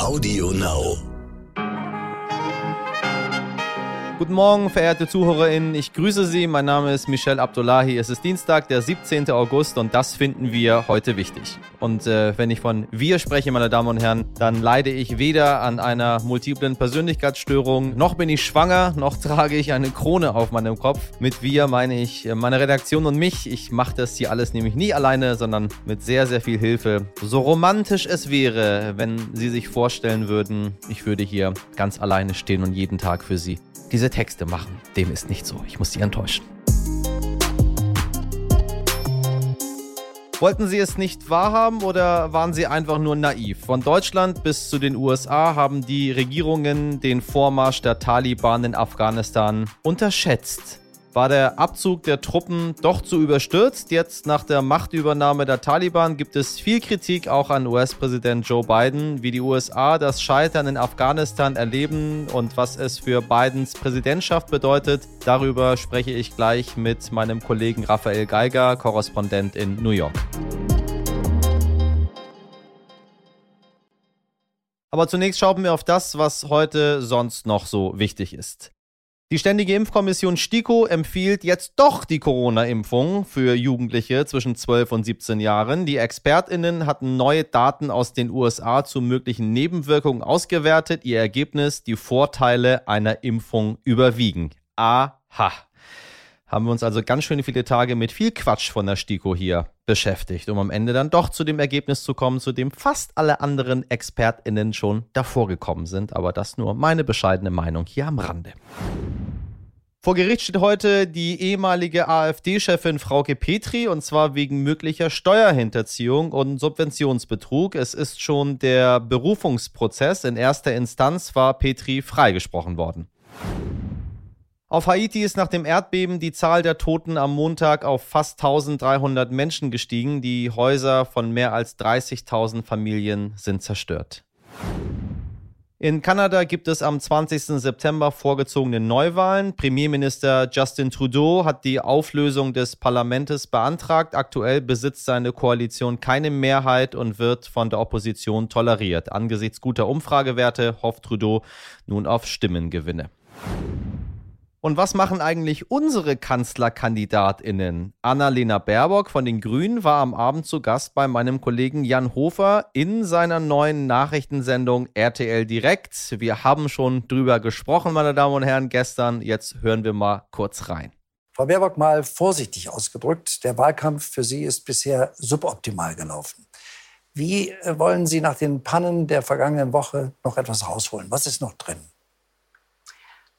Audio Now. Guten Morgen, verehrte ZuhörerInnen. Ich grüße Sie. Mein Name ist Michel Abdullahi. Es ist Dienstag, der 17. August und das finden wir heute wichtig. Und äh, wenn ich von wir spreche, meine Damen und Herren, dann leide ich weder an einer multiplen Persönlichkeitsstörung, noch bin ich schwanger, noch trage ich eine Krone auf meinem Kopf. Mit wir meine ich äh, meine Redaktion und mich. Ich mache das hier alles nämlich nie alleine, sondern mit sehr, sehr viel Hilfe. So romantisch es wäre, wenn Sie sich vorstellen würden, ich würde hier ganz alleine stehen und jeden Tag für Sie diese Texte machen. Dem ist nicht so. Ich muss Sie enttäuschen. Wollten Sie es nicht wahrhaben oder waren Sie einfach nur naiv? Von Deutschland bis zu den USA haben die Regierungen den Vormarsch der Taliban in Afghanistan unterschätzt war der Abzug der Truppen doch zu überstürzt. Jetzt nach der Machtübernahme der Taliban gibt es viel Kritik auch an US-Präsident Joe Biden, wie die USA das Scheitern in Afghanistan erleben und was es für Bidens Präsidentschaft bedeutet. Darüber spreche ich gleich mit meinem Kollegen Raphael Geiger, Korrespondent in New York. Aber zunächst schauen wir auf das, was heute sonst noch so wichtig ist. Die Ständige Impfkommission STIKO empfiehlt jetzt doch die Corona-Impfung für Jugendliche zwischen 12 und 17 Jahren. Die ExpertInnen hatten neue Daten aus den USA zu möglichen Nebenwirkungen ausgewertet. Ihr Ergebnis, die Vorteile einer Impfung überwiegen. Aha. Haben wir uns also ganz schön viele Tage mit viel Quatsch von der STIKO hier beschäftigt, um am Ende dann doch zu dem Ergebnis zu kommen, zu dem fast alle anderen ExpertInnen schon davor gekommen sind. Aber das nur meine bescheidene Meinung hier am Rande. Vor Gericht steht heute die ehemalige AfD-Chefin Frauke Petri und zwar wegen möglicher Steuerhinterziehung und Subventionsbetrug. Es ist schon der Berufungsprozess. In erster Instanz war Petri freigesprochen worden. Auf Haiti ist nach dem Erdbeben die Zahl der Toten am Montag auf fast 1300 Menschen gestiegen. Die Häuser von mehr als 30.000 Familien sind zerstört. In Kanada gibt es am 20. September vorgezogene Neuwahlen. Premierminister Justin Trudeau hat die Auflösung des Parlaments beantragt. Aktuell besitzt seine Koalition keine Mehrheit und wird von der Opposition toleriert. Angesichts guter Umfragewerte hofft Trudeau nun auf Stimmengewinne. Und was machen eigentlich unsere Kanzlerkandidatinnen? Annalena Baerbock von den Grünen war am Abend zu Gast bei meinem Kollegen Jan Hofer in seiner neuen Nachrichtensendung RTL Direkt. Wir haben schon drüber gesprochen, meine Damen und Herren, gestern. Jetzt hören wir mal kurz rein. Frau Baerbock, mal vorsichtig ausgedrückt, der Wahlkampf für Sie ist bisher suboptimal gelaufen. Wie wollen Sie nach den Pannen der vergangenen Woche noch etwas rausholen? Was ist noch drin?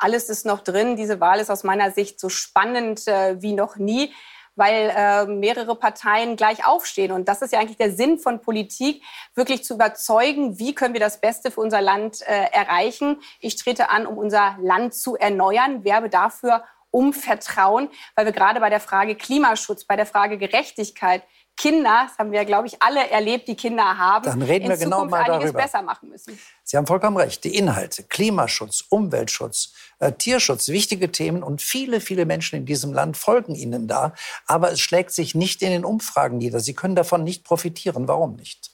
Alles ist noch drin. Diese Wahl ist aus meiner Sicht so spannend äh, wie noch nie weil äh, mehrere Parteien gleich aufstehen. Und das ist ja eigentlich der Sinn von Politik, wirklich zu überzeugen, wie können wir das Beste für unser Land äh, erreichen. Ich trete an, um unser Land zu erneuern, werbe dafür um Vertrauen, weil wir gerade bei der Frage Klimaschutz, bei der Frage Gerechtigkeit, Kinder, das haben wir, glaube ich, alle erlebt, die Kinder haben, Dann reden wir in genau Zukunft mal einiges darüber. besser machen müssen. Sie haben vollkommen recht. Die Inhalte, Klimaschutz, Umweltschutz, äh, Tierschutz, wichtige Themen und viele, viele Menschen in diesem Land folgen Ihnen da. Aber es schlägt sich nicht in den Umfragen nieder. Sie können davon nicht profitieren. Warum nicht?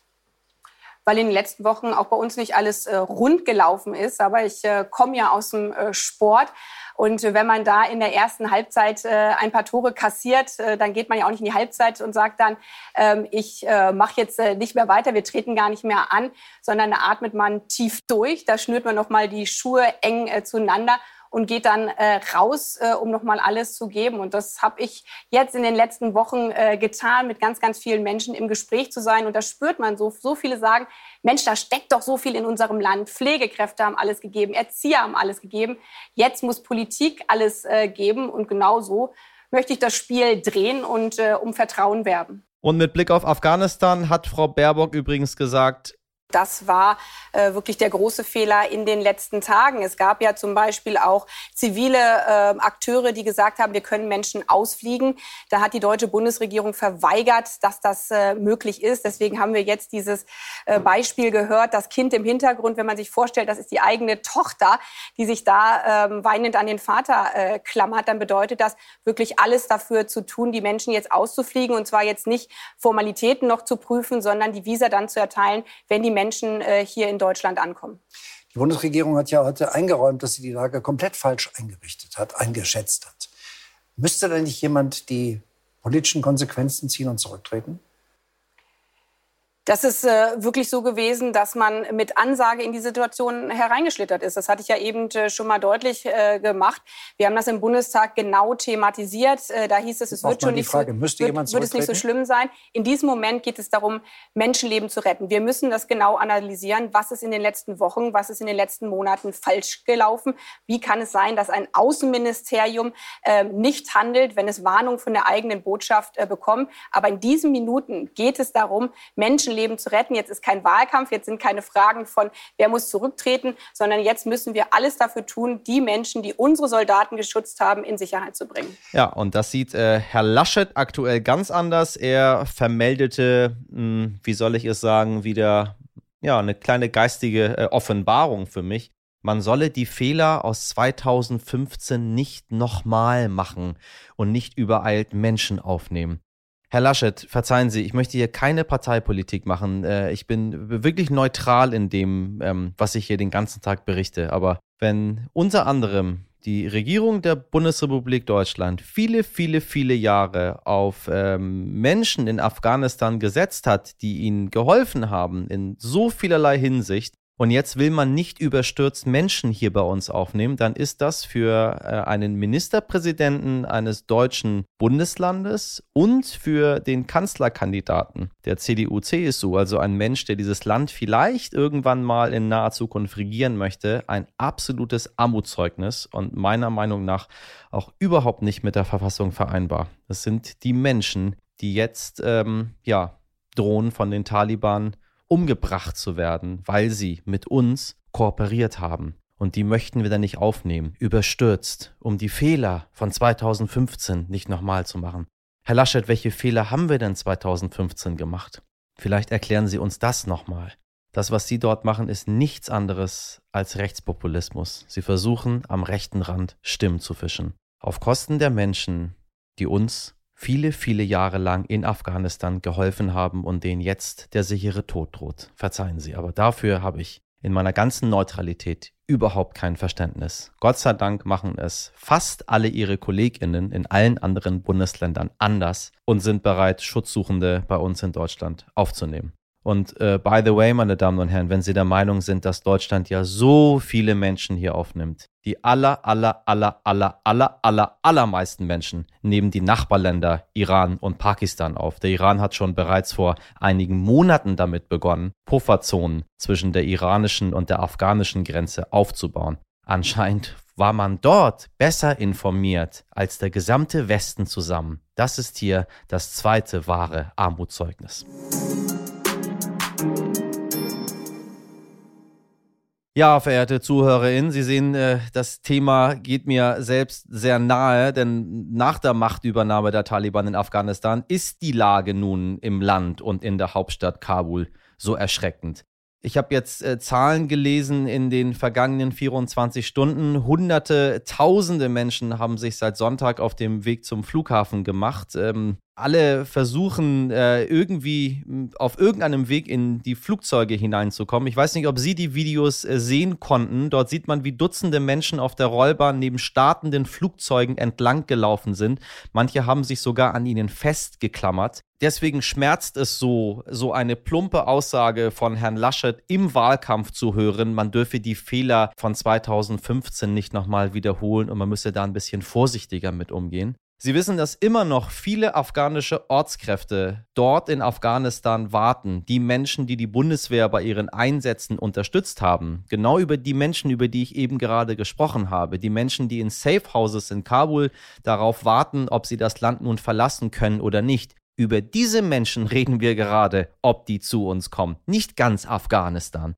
Weil in den letzten Wochen auch bei uns nicht alles äh, rund gelaufen ist. Aber ich äh, komme ja aus dem äh, Sport. Und wenn man da in der ersten Halbzeit ein paar Tore kassiert, dann geht man ja auch nicht in die Halbzeit und sagt dann, ähm, ich mache jetzt nicht mehr weiter, wir treten gar nicht mehr an, sondern da atmet man tief durch, da schnürt man nochmal die Schuhe eng zueinander und geht dann äh, raus, äh, um nochmal alles zu geben. Und das habe ich jetzt in den letzten Wochen äh, getan, mit ganz, ganz vielen Menschen im Gespräch zu sein. Und da spürt man so, so viele sagen, Mensch, da steckt doch so viel in unserem Land. Pflegekräfte haben alles gegeben, Erzieher haben alles gegeben. Jetzt muss Politik alles äh, geben. Und genau so möchte ich das Spiel drehen und äh, um Vertrauen werben. Und mit Blick auf Afghanistan hat Frau Baerbock übrigens gesagt, Das war äh, wirklich der große Fehler in den letzten Tagen. Es gab ja zum Beispiel auch zivile äh, Akteure, die gesagt haben, wir können Menschen ausfliegen. Da hat die deutsche Bundesregierung verweigert, dass das äh, möglich ist. Deswegen haben wir jetzt dieses äh, Beispiel gehört, das Kind im Hintergrund, wenn man sich vorstellt, das ist die eigene Tochter, die sich da ähm, weinend an den Vater äh, klammert, dann bedeutet das wirklich alles dafür zu tun, die Menschen jetzt auszufliegen und zwar jetzt nicht Formalitäten noch zu prüfen, sondern die Visa dann zu erteilen, wenn die Menschen äh, hier in Deutschland ankommen. Die Bundesregierung hat ja heute eingeräumt, dass sie die Lage komplett falsch eingerichtet hat, eingeschätzt hat. Müsste da nicht jemand die politischen Konsequenzen ziehen und zurücktreten? Das ist äh, wirklich so gewesen, dass man mit Ansage in die Situation hereingeschlittert ist. Das hatte ich ja eben äh, schon mal deutlich äh, gemacht. Wir haben das im Bundestag genau thematisiert. Äh, da hieß es, es wird schon nicht, Frage, so, wird, wird es nicht so schlimm sein. In diesem Moment geht es darum, Menschenleben zu retten. Wir müssen das genau analysieren. Was ist in den letzten Wochen, was ist in den letzten Monaten falsch gelaufen? Wie kann es sein, dass ein Außenministerium äh, nicht handelt, wenn es Warnung von der eigenen Botschaft äh, bekommt? Aber in diesen Minuten geht es darum, Menschen Menschenleben zu retten. Jetzt ist kein Wahlkampf, jetzt sind keine Fragen von, wer muss zurücktreten, sondern jetzt müssen wir alles dafür tun, die Menschen, die unsere Soldaten geschützt haben, in Sicherheit zu bringen. Ja, und das sieht äh, Herr Laschet aktuell ganz anders. Er vermeldete, mh, hm, wie soll ich es sagen, wieder ja, eine kleine geistige äh, Offenbarung für mich. Man solle die Fehler aus 2015 nicht nochmal machen und nicht übereilt Menschen aufnehmen. Herr Laschet, verzeihen Sie, ich möchte hier keine Parteipolitik machen. Äh, ich bin wirklich neutral in dem, ähm, was ich hier den ganzen Tag berichte. Aber wenn unter anderem die Regierung der Bundesrepublik Deutschland viele, viele, viele Jahre auf ähm, Menschen in Afghanistan gesetzt hat, die ihnen geholfen haben in so vielerlei Hinsicht, und jetzt will man nicht überstürzt Menschen hier bei uns aufnehmen, dann ist das für äh, einen Ministerpräsidenten eines deutschen Bundeslandes und für den Kanzlerkandidaten der CDU-CSU, also ein Mensch, der dieses Land vielleicht irgendwann mal in naher Zukunft regieren möchte, ein absolutes Armutszeugnis und meiner Meinung nach auch überhaupt nicht mit der Verfassung vereinbar. Das sind die Menschen, die jetzt ähm, ja drohen von den Taliban umgebracht zu werden, weil sie mit uns kooperiert haben. Und die möchten wir dann nicht aufnehmen, überstürzt, um die Fehler von 2015 nicht nochmal zu machen. Herr Laschet, welche Fehler haben wir denn 2015 gemacht? Vielleicht erklären Sie uns das nochmal. Das, was Sie dort machen, ist nichts anderes als Rechtspopulismus. Sie versuchen, am rechten Rand Stimmen zu fischen. Auf Kosten der Menschen, die uns viele, viele Jahre lang in Afghanistan geholfen haben und denen jetzt der sichere Tod droht. Verzeihen Sie, aber dafür habe ich in meiner ganzen Neutralität überhaupt kein Verständnis. Gott sei Dank machen es fast alle ihre Kolleginnen in allen anderen Bundesländern anders und sind bereit, Schutzsuchende bei uns in Deutschland aufzunehmen. Und äh, by the way, meine Damen und Herren, wenn Sie der Meinung sind, dass Deutschland ja so viele Menschen hier aufnimmt, die aller, aller, aller, aller, aller, aller, allermeisten Menschen nehmen die Nachbarländer Iran und Pakistan auf. Der Iran hat schon bereits vor einigen Monaten damit begonnen, Pufferzonen zwischen der iranischen und der afghanischen Grenze aufzubauen. Anscheinend war man dort besser informiert als der gesamte Westen zusammen. Das ist hier das zweite wahre Armutszeugnis. Ja, verehrte ZuhörerInnen, Sie sehen, äh, das Thema geht mir selbst sehr nahe, denn nach der Machtübernahme der Taliban in Afghanistan ist die Lage nun im Land und in der Hauptstadt Kabul so erschreckend. Ich habe jetzt äh, Zahlen gelesen in den vergangenen 24 Stunden. Hunderte, tausende Menschen haben sich seit Sonntag auf dem Weg zum Flughafen gemacht. Ähm, alle versuchen äh, irgendwie auf irgendeinem Weg in die Flugzeuge hineinzukommen. Ich weiß nicht, ob Sie die Videos äh, sehen konnten. Dort sieht man, wie Dutzende Menschen auf der Rollbahn neben startenden Flugzeugen entlang gelaufen sind. Manche haben sich sogar an ihnen festgeklammert. Deswegen schmerzt es so, so eine plumpe Aussage von Herrn Laschet im Wahlkampf zu hören, man dürfe die Fehler von 2015 nicht nochmal wiederholen und man müsse da ein bisschen vorsichtiger mit umgehen. Sie wissen, dass immer noch viele afghanische Ortskräfte dort in Afghanistan warten, die Menschen, die die Bundeswehr bei ihren Einsätzen unterstützt haben. Genau über die Menschen, über die ich eben gerade gesprochen habe. Die Menschen, die in Safe Houses in Kabul darauf warten, ob sie das Land nun verlassen können oder nicht. Über diese Menschen reden wir gerade, ob die zu uns kommen. Nicht ganz Afghanistan.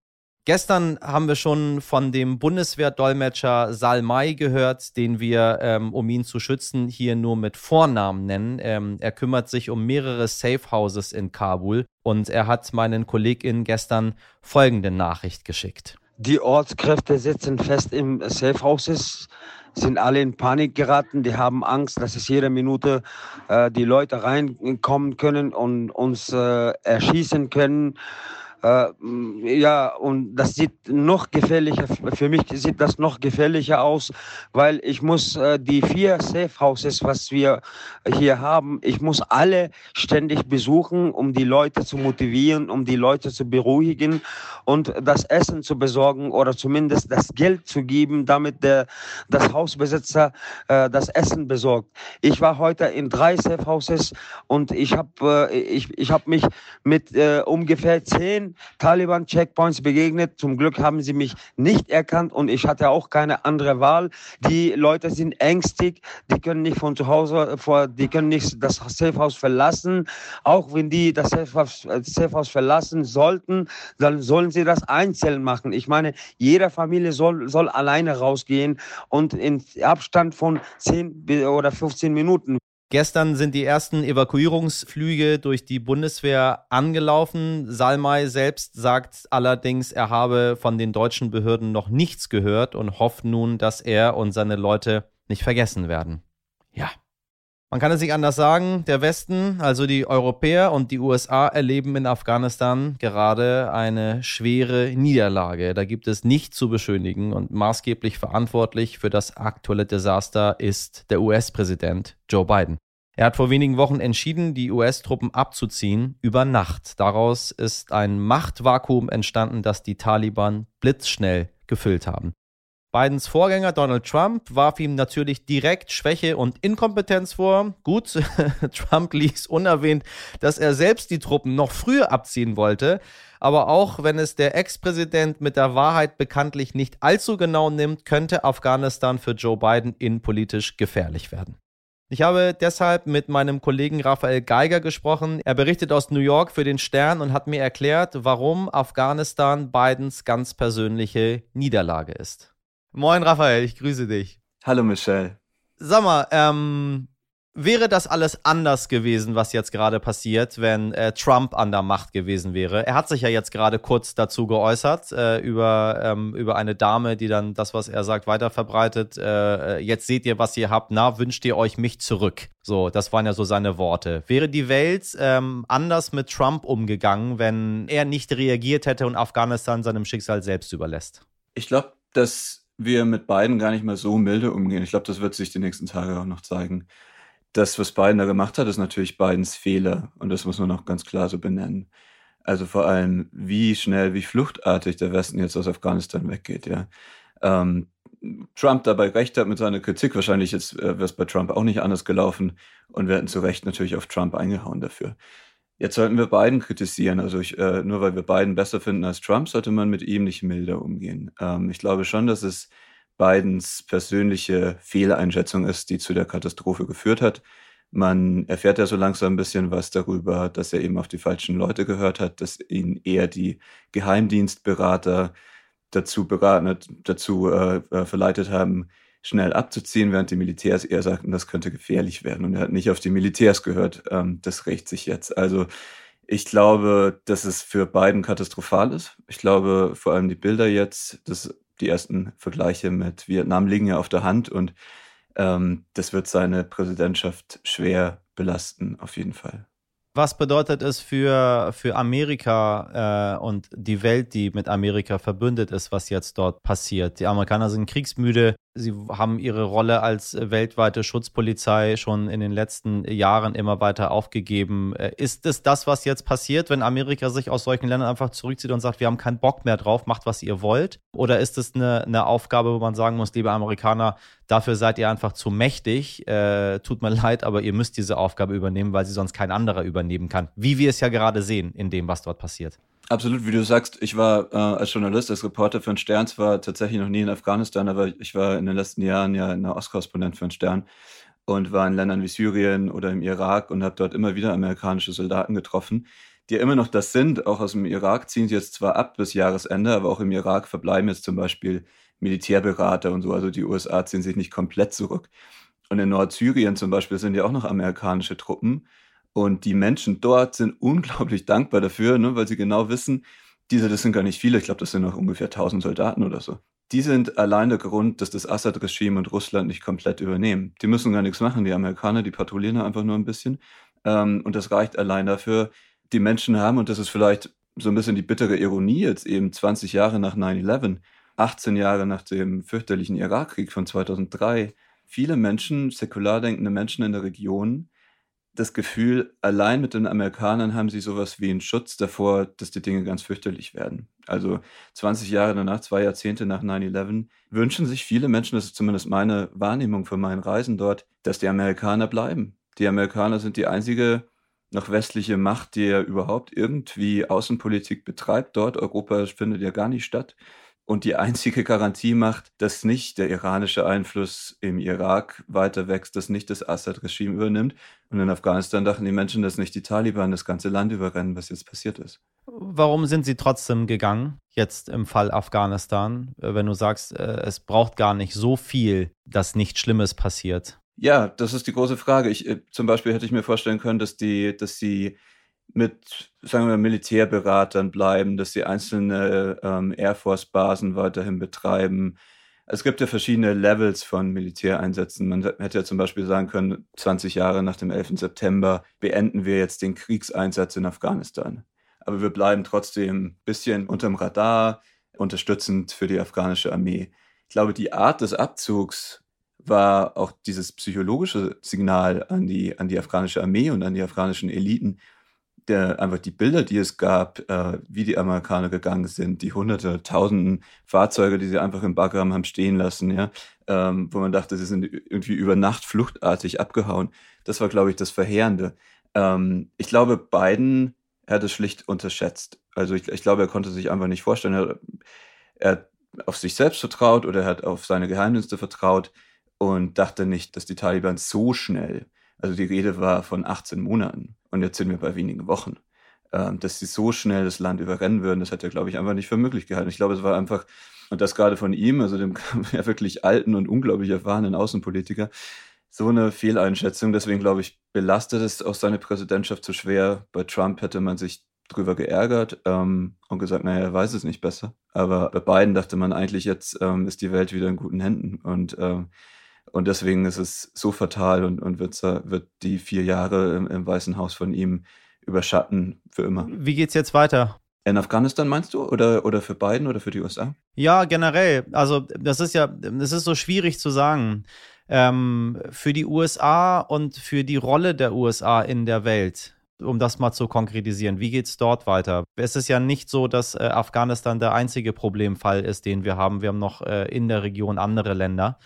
Gestern haben wir schon von dem Bundeswehrdolmetscher Salmai gehört, den wir, ähm, um ihn zu schützen, hier nur mit Vornamen nennen. Ähm, er kümmert sich um mehrere Safe Houses in Kabul und er hat meinen KollegInnen gestern folgende Nachricht geschickt. Die Ortskräfte sitzen fest im Safe Houses, sind alle in Panik geraten. Die haben Angst, dass es jede Minute äh, die Leute reinkommen können und uns äh, erschießen können. Äh, ja, und das sieht noch gefährlicher, für mich sieht das noch gefährlicher aus, weil ich muss äh, die vier Safe Houses, was wir hier haben, ich muss alle ständig besuchen, um die Leute zu motivieren, um die Leute zu beruhigen und das Essen zu besorgen oder zumindest das Geld zu geben, damit der, das Hausbesitzer äh, das Essen besorgt. Ich war heute in drei Safe Houses und ich habe äh, ich, ich hab mich mit äh, ungefähr zehn Taliban-Checkpoints begegnet. Zum Glück haben sie mich nicht erkannt und ich hatte auch keine andere Wahl. Die Leute sind ängstig, die können nicht von zu Hause, vor, die können nicht das Safehouse verlassen. Auch wenn die das Safehouse, Safehouse verlassen sollten, dann sollen sie das einzeln machen. Ich meine, jede Familie soll, soll alleine rausgehen und in Abstand von 10 oder 15 Minuten. Gestern sind die ersten Evakuierungsflüge durch die Bundeswehr angelaufen. Salmai selbst sagt allerdings, er habe von den deutschen Behörden noch nichts gehört und hofft nun, dass er und seine Leute nicht vergessen werden. Man kann es nicht anders sagen, der Westen, also die Europäer und die USA erleben in Afghanistan gerade eine schwere Niederlage. Da gibt es nichts zu beschönigen und maßgeblich verantwortlich für das aktuelle Desaster ist der US-Präsident Joe Biden. Er hat vor wenigen Wochen entschieden, die US-Truppen abzuziehen über Nacht. Daraus ist ein Machtvakuum entstanden, das die Taliban blitzschnell gefüllt haben. Bidens Vorgänger Donald Trump warf ihm natürlich direkt Schwäche und Inkompetenz vor. Gut, Trump ließ unerwähnt, dass er selbst die Truppen noch früher abziehen wollte. Aber auch wenn es der Ex-Präsident mit der Wahrheit bekanntlich nicht allzu genau nimmt, könnte Afghanistan für Joe Biden innenpolitisch gefährlich werden. Ich habe deshalb mit meinem Kollegen Raphael Geiger gesprochen. Er berichtet aus New York für den Stern und hat mir erklärt, warum Afghanistan Bidens ganz persönliche Niederlage ist. Moin, Raphael, ich grüße dich. Hallo, Michelle. Sag mal, ähm, wäre das alles anders gewesen, was jetzt gerade passiert, wenn äh, Trump an der Macht gewesen wäre? Er hat sich ja jetzt gerade kurz dazu geäußert, äh, über, ähm, über eine Dame, die dann das, was er sagt, weiterverbreitet. Äh, äh, jetzt seht ihr, was ihr habt. Na, wünscht ihr euch mich zurück? So, das waren ja so seine Worte. Wäre die Welt ähm, anders mit Trump umgegangen, wenn er nicht reagiert hätte und Afghanistan seinem Schicksal selbst überlässt? Ich glaube, dass wir mit beiden gar nicht mal so milde umgehen. Ich glaube, das wird sich die nächsten Tage auch noch zeigen. Das, was Biden da gemacht hat, ist natürlich Bidens Fehler. Und das muss man auch ganz klar so benennen. Also vor allem, wie schnell, wie fluchtartig der Westen jetzt aus Afghanistan weggeht, ja. Ähm, Trump dabei recht hat mit seiner Kritik, wahrscheinlich jetzt äh, wäre es bei Trump auch nicht anders gelaufen und wir hätten zu Recht natürlich auf Trump eingehauen dafür. Jetzt sollten wir Biden kritisieren. Also ich, äh, nur weil wir Biden besser finden als Trump, sollte man mit ihm nicht milder umgehen. Ähm, ich glaube schon, dass es Bidens persönliche Fehleinschätzung ist, die zu der Katastrophe geführt hat. Man erfährt ja so langsam ein bisschen was darüber, dass er eben auf die falschen Leute gehört hat, dass ihn eher die Geheimdienstberater dazu beraten, dazu äh, äh verleitet haben, schnell abzuziehen, während die Militärs eher sagten, das könnte gefährlich werden. Und er hat nicht auf die Militärs gehört. Ähm, das rächt sich jetzt. Also ich glaube, dass es für Biden katastrophal ist. Ich glaube, vor allem die Bilder jetzt, das, die ersten Vergleiche mit Vietnam liegen ja auf der Hand und ähm, das wird seine Präsidentschaft schwer belasten, auf jeden Fall. Was bedeutet es für, für Amerika äh, und die Welt, die mit Amerika verbündet ist, was jetzt dort passiert? Die Amerikaner sind kriegsmüde. Sie haben ihre Rolle als weltweite Schutzpolizei schon in den letzten Jahren immer weiter aufgegeben. Äh, ist es das, was jetzt passiert, wenn Amerika sich aus solchen Ländern einfach zurückzieht und sagt, wir haben keinen Bock mehr drauf, macht, was ihr wollt? Oder ist es eine, eine Aufgabe, wo man sagen muss, liebe Amerikaner, Dafür seid ihr einfach zu mächtig. Äh, tut mir leid, aber ihr müsst diese Aufgabe übernehmen, weil sie sonst kein anderer übernehmen kann. Wie wir es ja gerade sehen in dem, was dort passiert. Absolut, wie du sagst, ich war äh, als Journalist, als Reporter für den Stern zwar tatsächlich noch nie in Afghanistan, aber ich war in den letzten Jahren ja in der Ostkorrespondent für den Stern und war in Ländern wie Syrien oder im Irak und habe dort immer wieder amerikanische Soldaten getroffen, die ja immer noch das sind. Auch aus dem Irak ziehen sie jetzt zwar ab bis Jahresende, aber auch im Irak verbleiben jetzt zum Beispiel Militärberater und so. Also die USA ziehen sich nicht komplett zurück. Und in Nordsyrien zum Beispiel sind ja auch noch amerikanische Truppen. Und die Menschen dort sind unglaublich dankbar dafür, ne, weil sie genau wissen, diese, das sind gar nicht viele, ich glaube, das sind noch ungefähr 1000 Soldaten oder so. Die sind allein der Grund, dass das Assad-Regime und Russland nicht komplett übernehmen. Die müssen gar nichts machen, die Amerikaner, die patrouillieren einfach nur ein bisschen. Ähm, und das reicht allein dafür, die Menschen haben, und das ist vielleicht so ein bisschen die bittere Ironie jetzt eben 20 Jahre nach 9-11, 18 Jahre nach dem fürchterlichen Irakkrieg von 2003, viele Menschen, säkular denkende Menschen in der Region, das Gefühl, allein mit den Amerikanern haben sie sowas wie einen Schutz davor, dass die Dinge ganz fürchterlich werden. Also 20 Jahre danach, zwei Jahrzehnte nach 9-11, wünschen sich viele Menschen, das ist zumindest meine Wahrnehmung von meinen Reisen dort, dass die Amerikaner bleiben. Die Amerikaner sind die einzige noch westliche Macht, die ja überhaupt irgendwie Außenpolitik betreibt dort. Europa findet ja gar nicht statt und die einzige Garantie macht, dass nicht der iranische Einfluss im Irak weiter wächst, dass nicht das Assad-Regime übernimmt. Und in Afghanistan dachten die Menschen, dass nicht die Taliban das ganze Land überrennen, was jetzt passiert ist. Warum sind sie trotzdem gegangen, jetzt im Fall Afghanistan, äh, wenn du sagst, äh, es braucht gar nicht so viel, dass nichts Schlimmes passiert? Ja, das ist die große Frage. Ich, äh, zum Beispiel hätte ich mir vorstellen können, dass die, dass sie mit, sagen wir, Militärberatern bleiben, dass sie einzelne ähm, Air Force-Basen weiterhin betreiben. Es gibt ja verschiedene Levels von Militäreinsätzen. Man hätte ja zum Beispiel sagen können, 20 Jahre nach dem 11. September beenden wir jetzt den Kriegseinsatz in Afghanistan. Aber wir bleiben trotzdem ein bisschen unterm Radar, unterstützend für die afghanische Armee. Ich glaube, die Art des Abzugs war auch dieses psychologische Signal an die, an die afghanische Armee und an die afghanischen Eliten, der, einfach die Bilder, die es gab, äh, wie die Amerikaner gegangen sind, die hunderte, tausenden Fahrzeuge, die sie einfach im Bagram haben stehen lassen, ja, ähm, wo man dachte, sie sind irgendwie über Nacht fluchtartig abgehauen. Das war, glaube ich, das Verheerende. Ähm, ich glaube, Biden hat es schlicht unterschätzt. Also ich, ich, glaube, er konnte sich einfach nicht vorstellen. Er, er hat auf sich selbst vertraut oder er hat auf seine Geheimdienste vertraut und dachte nicht, dass die Taliban so schnell also die Rede war von 18 Monaten und jetzt sind wir bei wenigen Wochen. Ähm, dass sie so schnell das Land überrennen würden, das hat er, glaube ich, einfach nicht für möglich gehalten. Ich glaube, es war einfach, und das gerade von ihm, also dem ja wirklich alten und unglaublich erfahrenen Außenpolitiker, so eine Fehleinschätzung. Deswegen, glaube ich, belastet es auch seine Präsidentschaft zu schwer. Bei Trump hätte man sich drüber geärgert ähm, und gesagt, naja, er weiß es nicht besser. Aber bei beiden dachte man eigentlich, jetzt ähm, ist die Welt wieder in guten Händen. Und ähm, und deswegen ist es so fatal und, und wird, wird die vier Jahre im, im Weißen Haus von ihm überschatten für immer. Wie geht's jetzt weiter? In Afghanistan meinst du? Oder, oder für Biden oder für die USA? Ja, generell. Also, das ist ja, das ist so schwierig zu sagen. Ähm, für die USA und für die Rolle der USA in der Welt, um das mal zu konkretisieren, wie geht es dort weiter? Es ist ja nicht so, dass äh, Afghanistan der einzige Problemfall ist, den wir haben. Wir haben noch äh, in der Region andere Länder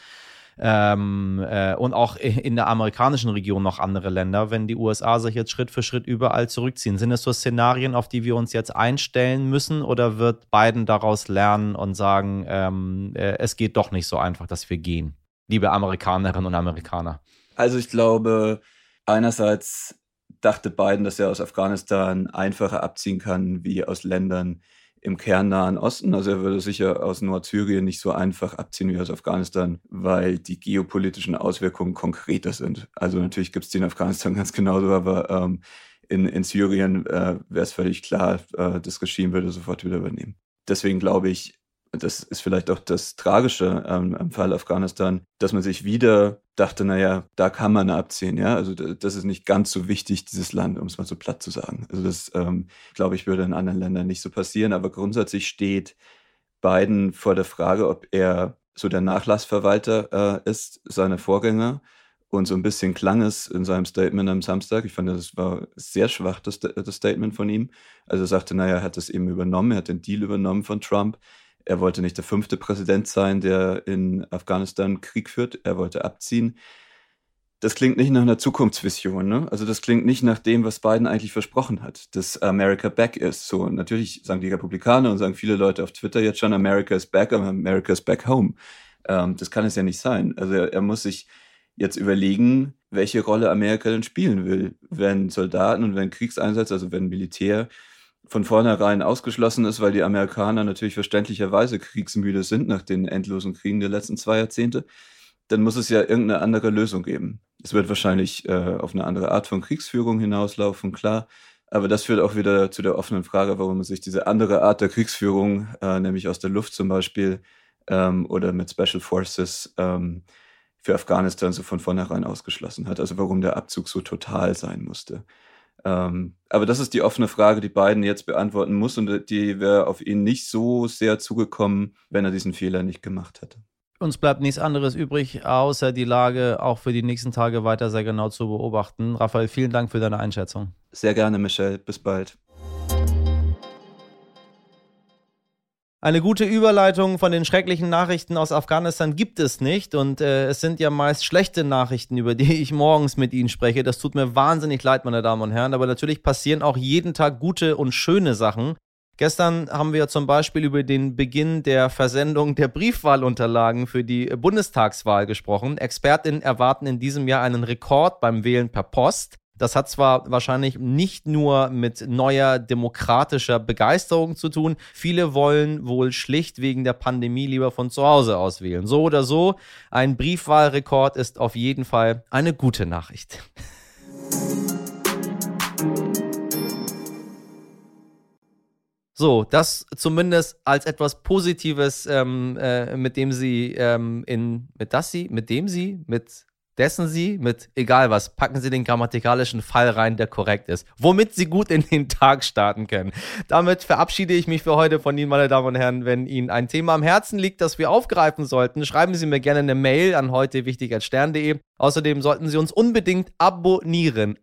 ähm, äh, und auch in der amerikanischen Region noch andere Länder, wenn die USA sich jetzt Schritt für Schritt überall zurückziehen. Sind es so Szenarien, auf die wir uns jetzt einstellen müssen oder wird Biden daraus lernen und sagen, ähm, äh, es geht doch nicht so einfach, dass wir gehen, liebe Amerikanerinnen und Amerikaner? Also ich glaube, einerseits dachte Biden, dass er aus Afghanistan einfacher abziehen kann wie aus Ländern, im kernnahen Osten. Also er würde sicher aus Nordsyrien nicht so einfach abziehen wie aus Afghanistan, weil die geopolitischen Auswirkungen konkreter sind. Also natürlich gibt es die in Afghanistan ganz genauso, aber ähm, in, in Syrien äh, wäre es völlig klar, äh, das Regime würde sofort wieder übernehmen. Deswegen glaube ich, das ist vielleicht auch das Tragische ähm, am Fall Afghanistan, dass man sich wieder dachte, naja, da kann man abziehen, ja. Also das ist nicht ganz so wichtig, dieses Land, um es mal so platt zu sagen. Also das, ähm, glaube ich, würde in anderen Ländern nicht so passieren. Aber grundsätzlich steht Biden vor der Frage, ob er so der Nachlassverwalter äh, ist, seine Vorgänger. Und so ein bisschen klang es in seinem Statement am Samstag. Ich fand, das war sehr schwach, das, das Statement von ihm. Also er sagte, naja, er hat das eben übernommen, er hat den Deal übernommen von Trump. Er wollte nicht der fünfte Präsident sein, der in Afghanistan Krieg führt. Er wollte abziehen. Das klingt nicht nach einer Zukunftsvision, ne? Also das klingt nicht nach dem, was Biden eigentlich versprochen hat, dass America back ist. So, natürlich sagen die Republikaner und sagen viele Leute auf Twitter jetzt schon, America is back, America is back home. Ähm, das kann es ja nicht sein. Also er, er muss sich jetzt überlegen, welche Rolle Amerika denn spielen will, wenn Soldaten und wenn Kriegseinsatz, also wenn Militär von vornherein ausgeschlossen ist, weil die Amerikaner natürlich verständlicherweise kriegsmüde sind nach den endlosen Kriegen der letzten zwei Jahrzehnte, dann muss es ja irgendeine andere Lösung geben. Es wird wahrscheinlich äh, auf eine andere Art von Kriegsführung hinauslaufen, klar. Aber das führt auch wieder zu der offenen Frage, warum man sich diese andere Art der Kriegsführung, äh, nämlich aus der Luft zum Beispiel ähm, oder mit Special Forces, ähm, für Afghanistan so von vornherein ausgeschlossen hat. Also warum der Abzug so total sein musste. Ähm, aber das ist die offene Frage, die Biden jetzt beantworten muss und die wäre auf ihn nicht so sehr zugekommen, wenn er diesen Fehler nicht gemacht hätte. Uns bleibt nichts anderes übrig, außer die Lage auch für die nächsten Tage weiter sehr genau zu beobachten. Raphael, vielen Dank für deine Einschätzung. Sehr gerne, Michelle. Bis bald. Eine gute Überleitung von den schrecklichen Nachrichten aus Afghanistan gibt es nicht. Und äh, es sind ja meist schlechte Nachrichten, über die ich morgens mit Ihnen spreche. Das tut mir wahnsinnig leid, meine Damen und Herren. Aber natürlich passieren auch jeden Tag gute und schöne Sachen. Gestern haben wir zum Beispiel über den Beginn der Versendung der Briefwahlunterlagen für die Bundestagswahl gesprochen. Expertinnen erwarten in diesem Jahr einen Rekord beim Wählen per Post. Das hat zwar wahrscheinlich nicht nur mit neuer demokratischer Begeisterung zu tun, viele wollen wohl schlicht wegen der Pandemie lieber von zu Hause aus wählen. So oder so, ein Briefwahlrekord ist auf jeden Fall eine gute Nachricht. So, das zumindest als etwas Positives, ähm, äh, mit dem sie ähm, in, mit das sie, mit dem sie, mit dessen Sie mit egal was, packen Sie den grammatikalischen Fall rein, der korrekt ist, womit Sie gut in den Tag starten können. Damit verabschiede ich mich für heute von Ihnen, meine Damen und Herren. Wenn Ihnen ein Thema am Herzen liegt, das wir aufgreifen sollten, schreiben Sie mir gerne eine Mail an heute wichtig als stern.de. Außerdem sollten Sie uns unbedingt abonnieren.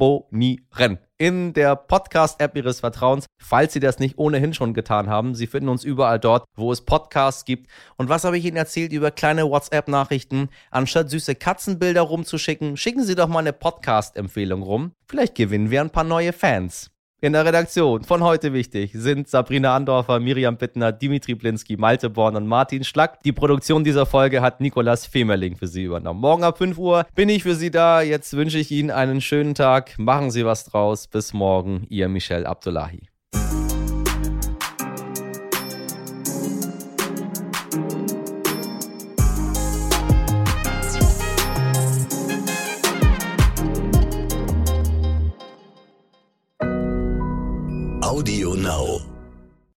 Abonnieren in der Podcast-App Ihres Vertrauens, falls Sie das nicht ohnehin schon getan haben. Sie finden uns überall dort, wo es Podcasts gibt. Und was habe ich Ihnen erzählt über kleine WhatsApp-Nachrichten? Anstatt süße Katzenbilder rumzuschicken, schicken Sie doch mal eine Podcast-Empfehlung rum. Vielleicht gewinnen wir ein paar neue Fans. In der Redaktion von heute wichtig sind Sabrina Andorfer, Miriam Bittner, Dimitri Blinski, Malte Born und Martin Schlack. Die Produktion dieser Folge hat Nikolas Femerling für Sie übernommen. Morgen ab 5 Uhr bin ich für Sie da. Jetzt wünsche ich Ihnen einen schönen Tag. Machen Sie was draus. Bis morgen. Ihr Michel Abdullahi. Audio Now.